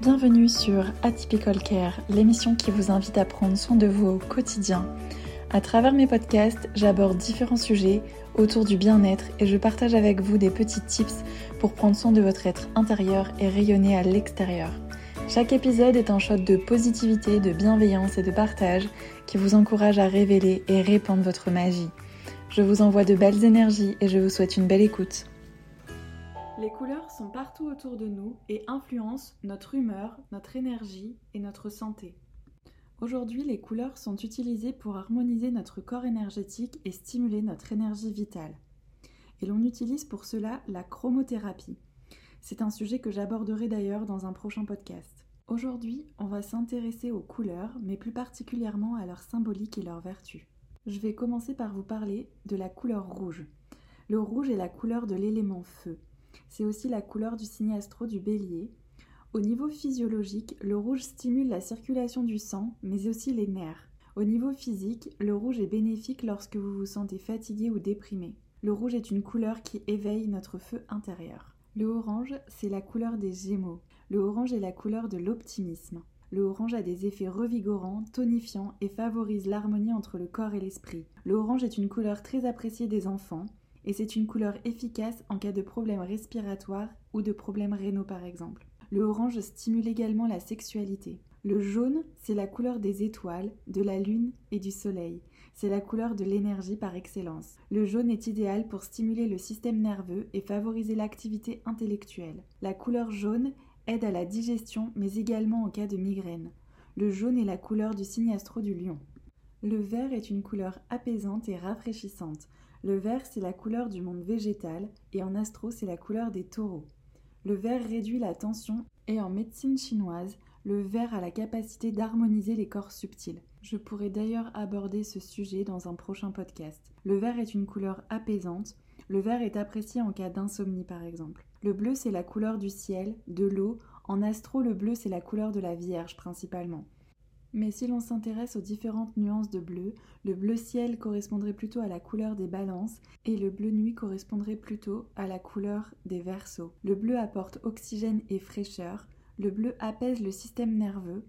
Bienvenue sur Atypical Care, l'émission qui vous invite à prendre soin de vous au quotidien. À travers mes podcasts, j'aborde différents sujets autour du bien-être et je partage avec vous des petits tips pour prendre soin de votre être intérieur et rayonner à l'extérieur. Chaque épisode est un shot de positivité, de bienveillance et de partage qui vous encourage à révéler et répandre votre magie. Je vous envoie de belles énergies et je vous souhaite une belle écoute. Les couleurs sont partout autour de nous et influencent notre humeur, notre énergie et notre santé. Aujourd'hui, les couleurs sont utilisées pour harmoniser notre corps énergétique et stimuler notre énergie vitale. Et l'on utilise pour cela la chromothérapie. C'est un sujet que j'aborderai d'ailleurs dans un prochain podcast. Aujourd'hui, on va s'intéresser aux couleurs, mais plus particulièrement à leur symbolique et leurs vertus. Je vais commencer par vous parler de la couleur rouge. Le rouge est la couleur de l'élément feu. C'est aussi la couleur du signe astro du bélier. Au niveau physiologique, le rouge stimule la circulation du sang, mais aussi les nerfs. Au niveau physique, le rouge est bénéfique lorsque vous vous sentez fatigué ou déprimé. Le rouge est une couleur qui éveille notre feu intérieur. Le orange, c'est la couleur des gémeaux. Le orange est la couleur de l'optimisme. Le orange a des effets revigorants, tonifiants et favorise l'harmonie entre le corps et l'esprit. Le orange est une couleur très appréciée des enfants et c'est une couleur efficace en cas de problèmes respiratoires ou de problèmes rénaux par exemple. Le orange stimule également la sexualité. Le jaune, c'est la couleur des étoiles, de la lune et du soleil. C'est la couleur de l'énergie par excellence. Le jaune est idéal pour stimuler le système nerveux et favoriser l'activité intellectuelle. La couleur jaune aide à la digestion mais également en cas de migraine. Le jaune est la couleur du signe astro du lion. Le vert est une couleur apaisante et rafraîchissante. Le vert, c'est la couleur du monde végétal et en astro, c'est la couleur des taureaux. Le vert réduit la tension et en médecine chinoise, le vert a la capacité d'harmoniser les corps subtils. Je pourrais d'ailleurs aborder ce sujet dans un prochain podcast. Le vert est une couleur apaisante. Le vert est apprécié en cas d'insomnie par exemple. Le bleu, c'est la couleur du ciel, de l'eau. En astro, le bleu, c'est la couleur de la Vierge principalement. Mais si l'on s'intéresse aux différentes nuances de bleu, le bleu ciel correspondrait plutôt à la couleur des balances et le bleu nuit correspondrait plutôt à la couleur des versos. Le bleu apporte oxygène et fraîcheur, le bleu apaise le système nerveux.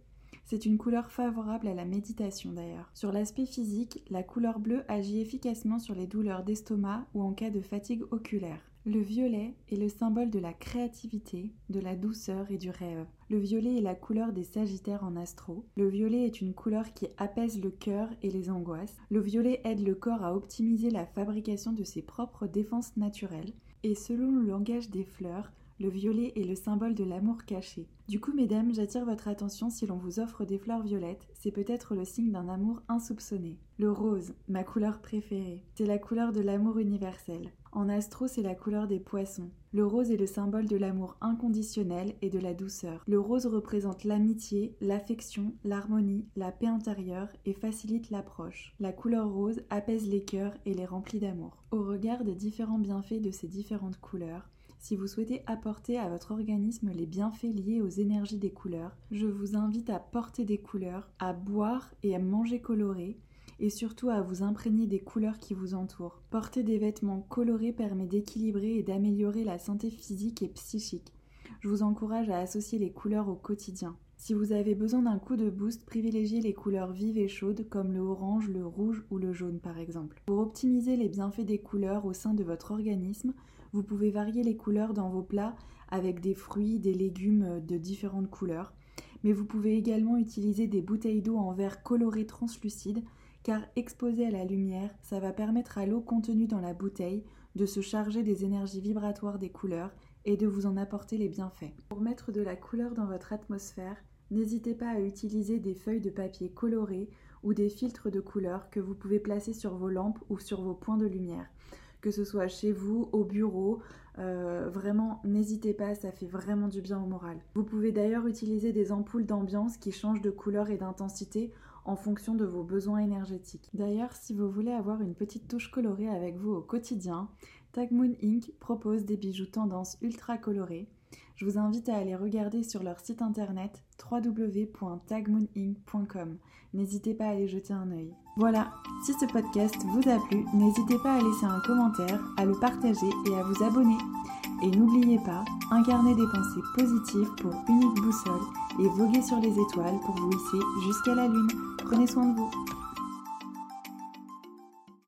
C'est une couleur favorable à la méditation d'ailleurs. Sur l'aspect physique, la couleur bleue agit efficacement sur les douleurs d'estomac ou en cas de fatigue oculaire. Le violet est le symbole de la créativité, de la douceur et du rêve. Le violet est la couleur des Sagittaires en astro. Le violet est une couleur qui apaise le cœur et les angoisses. Le violet aide le corps à optimiser la fabrication de ses propres défenses naturelles. Et selon le langage des fleurs, le violet est le symbole de l'amour caché. Du coup, mesdames, j'attire votre attention si l'on vous offre des fleurs violettes, c'est peut-être le signe d'un amour insoupçonné. Le rose, ma couleur préférée, c'est la couleur de l'amour universel. En astro, c'est la couleur des poissons. Le rose est le symbole de l'amour inconditionnel et de la douceur. Le rose représente l'amitié, l'affection, l'harmonie, la paix intérieure et facilite l'approche. La couleur rose apaise les cœurs et les remplit d'amour. Au regard des différents bienfaits de ces différentes couleurs, si vous souhaitez apporter à votre organisme les bienfaits liés aux énergies des couleurs, je vous invite à porter des couleurs, à boire et à manger coloré, et surtout à vous imprégner des couleurs qui vous entourent. Porter des vêtements colorés permet d'équilibrer et d'améliorer la santé physique et psychique. Je vous encourage à associer les couleurs au quotidien. Si vous avez besoin d'un coup de boost, privilégiez les couleurs vives et chaudes comme le orange, le rouge ou le jaune par exemple. Pour optimiser les bienfaits des couleurs au sein de votre organisme, vous pouvez varier les couleurs dans vos plats avec des fruits, des légumes de différentes couleurs. Mais vous pouvez également utiliser des bouteilles d'eau en verre coloré translucide car exposé à la lumière, ça va permettre à l'eau contenue dans la bouteille de se charger des énergies vibratoires des couleurs et de vous en apporter les bienfaits. Pour mettre de la couleur dans votre atmosphère, n'hésitez pas à utiliser des feuilles de papier colorées ou des filtres de couleurs que vous pouvez placer sur vos lampes ou sur vos points de lumière que ce soit chez vous, au bureau. Euh, vraiment, n'hésitez pas, ça fait vraiment du bien au moral. Vous pouvez d'ailleurs utiliser des ampoules d'ambiance qui changent de couleur et d'intensité en fonction de vos besoins énergétiques. D'ailleurs, si vous voulez avoir une petite touche colorée avec vous au quotidien, Tagmoon Inc. propose des bijoux tendance ultra colorés. Je vous invite à aller regarder sur leur site internet www.tagmooninc.com. N'hésitez pas à aller jeter un œil. Voilà, si ce podcast vous a plu, n'hésitez pas à laisser un commentaire, à le partager et à vous abonner. Et n'oubliez pas, incarnez des pensées positives pour unique boussole et voguez sur les étoiles pour vous hisser jusqu'à la lune. Prenez soin de vous.